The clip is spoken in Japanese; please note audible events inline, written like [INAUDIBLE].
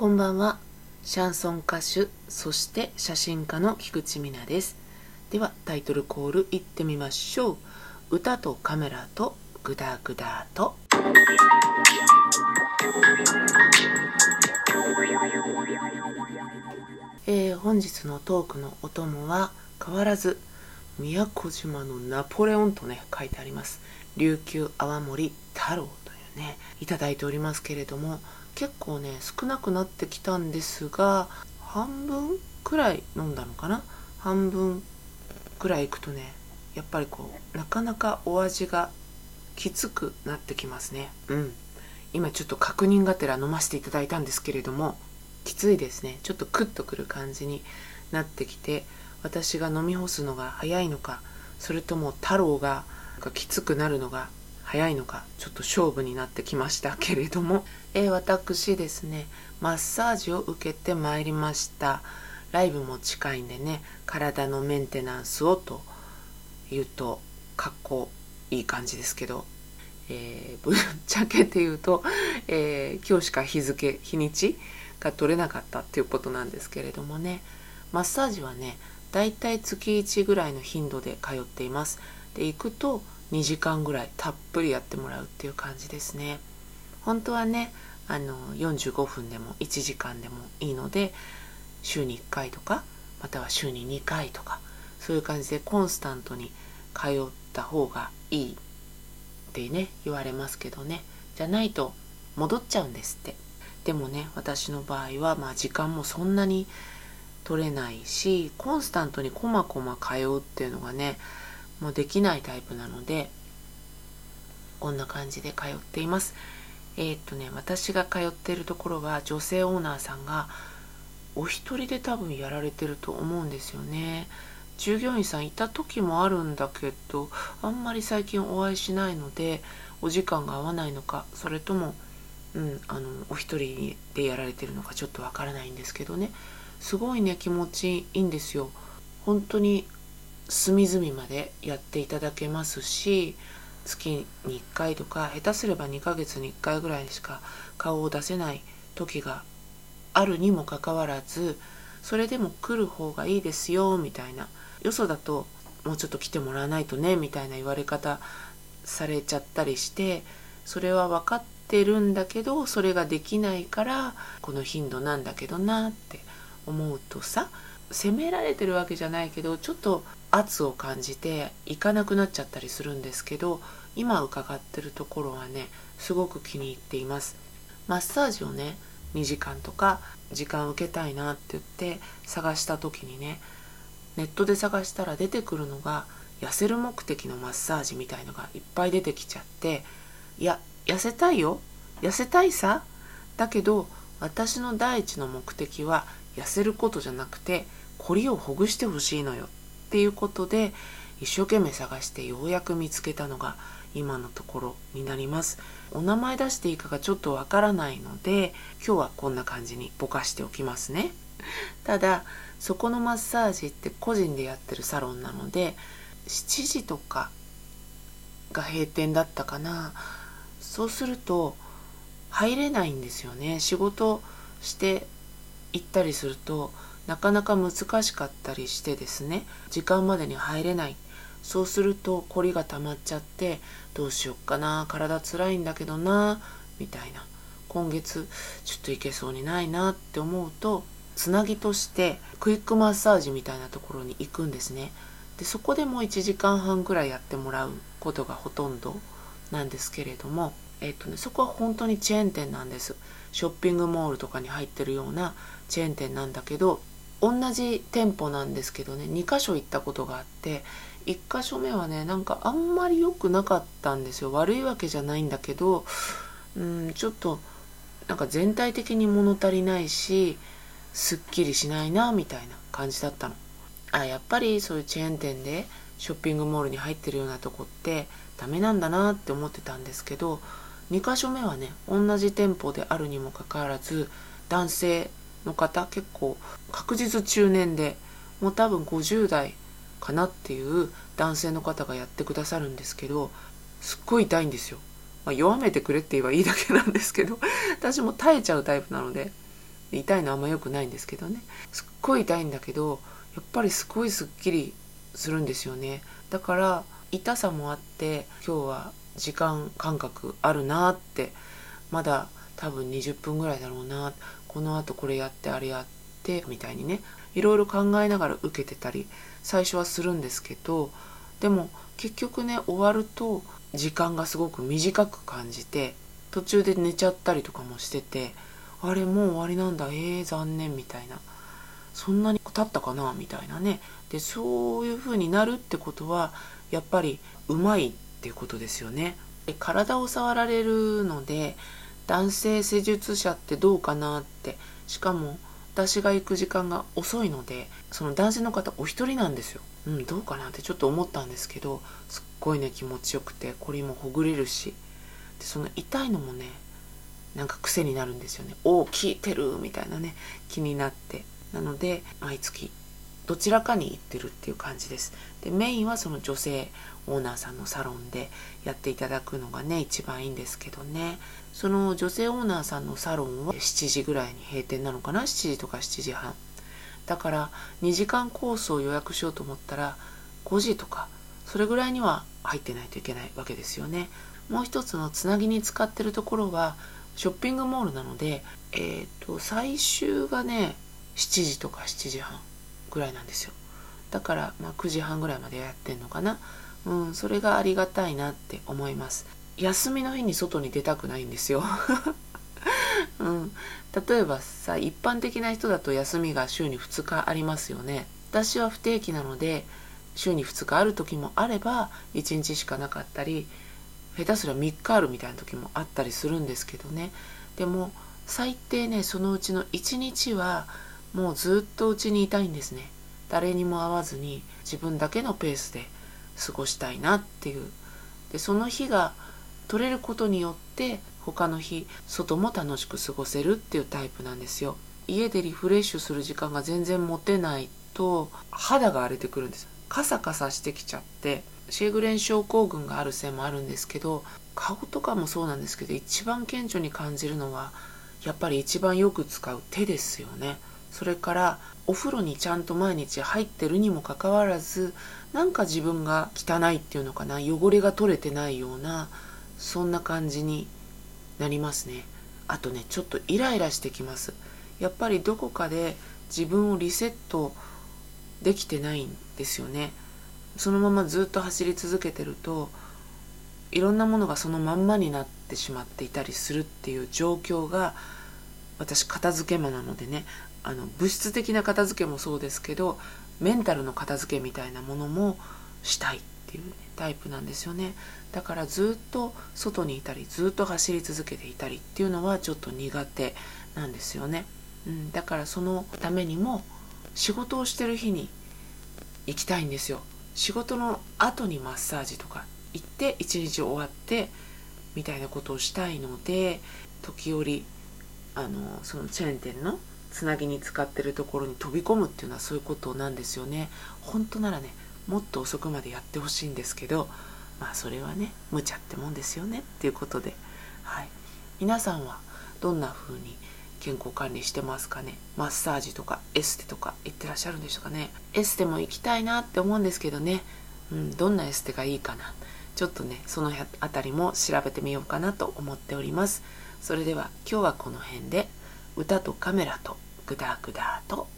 こんばんは。シャンソン歌手、そして写真家の菊池美奈です。ではタイトルコールいってみましょう。歌とカメラとグダグダと。えー、本日のトークのお供は変わらず宮古島のナポレオンとね書いてあります琉球泡盛太郎というねいただいておりますけれども結構ね少なくなってきたんですが半分くらい飲んだのかな？半分くらいいくとねやっぱりこうなかなかお味がきつくなってきますね。うん。今ちょっと確認がてら飲ませていただいたんですけれどもきついですね。ちょっとクッとくる感じになってきて私が飲み干すのが早いのかそれとも太郎がきつくなるのが早いのかちょっと勝負になってきましたけれども、[LAUGHS] えー、私ですねマッサージを受けてまいりました。ライブも近いんでね体のメンテナンスをと言うとかっこいい感じですけど、えー、[LAUGHS] ぶっちゃけて言うと、えー、今日しか日付日にちが取れなかったっていうことなんですけれどもね。マッサージはねだいたい月1ぐらいの頻度で通っています。で行くと2時間ぐらいたっぷりやってもらうっていう感じですね。本当はねあの45分でも1時間でもいいので週に1回とかまたは週に2回とかそういう感じでコンスタントに通った方がいいってね言われますけどね。じゃないと戻っちゃうんですって。でもね私の場合はまあ時間もそんなに取れないしコンスタントにこまこま通うっていうのがねもうできないタイプなのでこんな感じで通っています。えー、っとね私が通っているところは女性オーナーさんがお一人で多分やられてると思うんですよね。従業員さんいた時もあるんだけどあんまり最近お会いしないのでお時間が合わないのかそれとも、うん、あのお一人でやられてるのかちょっとわからないんですけどね。すごいね気持ちいいんですよ。本当に隅々までやっていただけますし月に1回とか下手すれば2ヶ月に1回ぐらいしか顔を出せない時があるにもかかわらずそれでも来る方がいいですよみたいな。よそだともうちょっと来てもらわないとねみたいな言われ方されちゃったりしてそれは分かってるんだけどそれができないからこの頻度なんだけどなって思うとさ責められてるわけじゃないけどちょっと圧を感じて行かなくなっちゃったりするんですけど今伺ってるところはねすごく気に入っています。マッサージをね2時間とか時間受けたいなって言って探した時にねネットで探したら出てくるのが痩せる目的のマッサージみたいのがいっぱい出てきちゃっていや痩せたいよ。痩せたいさ。だけど私の第一の目的は痩せることじゃなくてコリをほぐしてほしいのよ。っていうことで一生懸命探してようやく見つけたのが今のところになります。お名前出していいかがちょっとわからないので今日はこんな感じにぼかしておきますね。ただそこのマッサージって個人でやってるサロンなので7時とかが閉店だったかな。そうすると入れないんですよね。仕事して行ったりするとなかなか難しかったりしてですね時間までに入れない。そうすると凝りが溜まっちゃってどうしよっかな体つらいんだけどなみたいな。今月ちょっといけそうにないなって思うとつなぎとしてクイックマッサージみたいなところに行くんですね。でそこでもう1時間半くらいやってもらうことがほとんどなんですけれども、えっとね、そこは本当にチェーン店なんです。ショッピングモールとかに入ってるようなチェーン店なんだけど同じ店舗なんですけどね2箇所行ったことがあって1箇所目はねなんかあんまり良くなかったんですよ。悪いわけじゃないんだけどうんちょっとなんか全体的に物足りないしすっきりしないなみたいな感じだったの。あやっぱりそういうチェーン店でショッピングモールに入ってるようなとこってダメなんだなって思ってたんですけど2箇所目はね同じ店舗であるにもかかわらず男性の方結構確実中年でもう多分50代かなっていう男性の方がやってくださるんですけどすっごい痛いんですよ、まあ、弱めてくれって言えばいいだけなんですけど [LAUGHS] 私も耐えちゃうタイプなので痛いのあんま良くないんですけどね。すっごい痛いんだけどやっぱりすごいすっきりするんですよね。だから痛さもあって今日は時間感覚あるなってまだ多分20分ぐらいだろうな。このあとこれやってあれやってみたいにねいろいろ考えながら受けてたり最初はするんですけどでも結局ね終わると時間がすごく短く感じて途中で寝ちゃったりとかもしててあれもう終わりなんだえー、残念みたいなそんなに経ったかなみたいなね。でそういう風になるってことはやっぱりうまいっていうことですよね。体を触られるので男性施術者ってどうかなってしかも私が行く時間が遅いのでその男性の方お一人なんですよ。うんどうかなってちょっと思ったんですけどすっごいね気持ちよくてこれもほぐれるしでその痛いのもねなんか癖になるんですよね。おお効いてるみたいなね気になって。なので毎月どちらかに行ってるっていう感じです。でメインはその女性オーナーさんのサロンでやっていただくのがね一番いいんですけどね。その女性オーナーさんのサロンは7時ぐらいに閉店なのかな？7時とか7時半。だから2時間コースを予約しようと思ったら5時とかそれぐらいには入ってないといけないわけですよね。もう一つのつなぎに使ってるところはショッピングモールなのでえっ、ー、と最終がね7時とか7時半。ぐらいなんですよ。だから、まあ、9時半ぐらいまでやってんのかな。うんそれがありがたいなって思います。休みの日に外に出たくないんですよ。[LAUGHS] うん、例えばさ一般的な人だと休みが週に2日ありますよね。私は不定期なので週に2日ある時もあれば1日しかなかったり下手すら3日あるみたいな時もあったりするんですけどね。でも最低ねそのうちの1日はもうずっとうちにいたいんですね。誰にも会わずに自分だけのペースで過ごしたいなっていう。でその日が取れることによって他の日外も楽しく過ごせるっていうタイプなんですよ。家でリフレッシュする時間が全然持てないと肌が荒れてくるんです。カサカサしてきちゃってシェーグレン症候群があるせいもあるんですけど顔とかもそうなんですけど一番顕著に感じるのはやっぱり一番よく使う手ですよね。それからお風呂にちゃんと毎日入ってるにもかかわらずなんか自分が汚いっていうのかな汚れが取れてないようなそんな感じになりますね。あとねちょっとイライラしてきます。やっぱりどこかで自分をリセットできてないんですよね。そのままずっと走り続けてるといろんなものがそのまんまになってしまっていたりするっていう状況が私片付け魔なのでねあの物質的な片付けもそうですけどメンタルの片付けみたいなものもしたいっていう、ね、タイプなんですよねだからずっと外にいたりずっと走り続けていたりっていうのはちょっと苦手なんですよね、うん、だからそのためにも仕事をしてる日に行きたいんですよ。仕事の後にマッサージとか行って一日終わってみたいなことをしたいので時折あのそのチェーン店のつなぎに使ってるところに飛び込むっていうのはそういうことなんですよね。本当ならねもっと遅くまでやってほしいんですけどまあそれはね無茶ってもんですよね。っていうことで、はい、皆さんはどんな風に健康管理してますかね？マッサージとかエステとか行ってらっしゃるんでしょうかね？エステも行きたいなって思うんですけどね、うん、どんなエステがいいかな？ちょっとねその辺りも調べてみようかなと思っております。それでは今日はこの辺で。歌とカメラとグダグダと。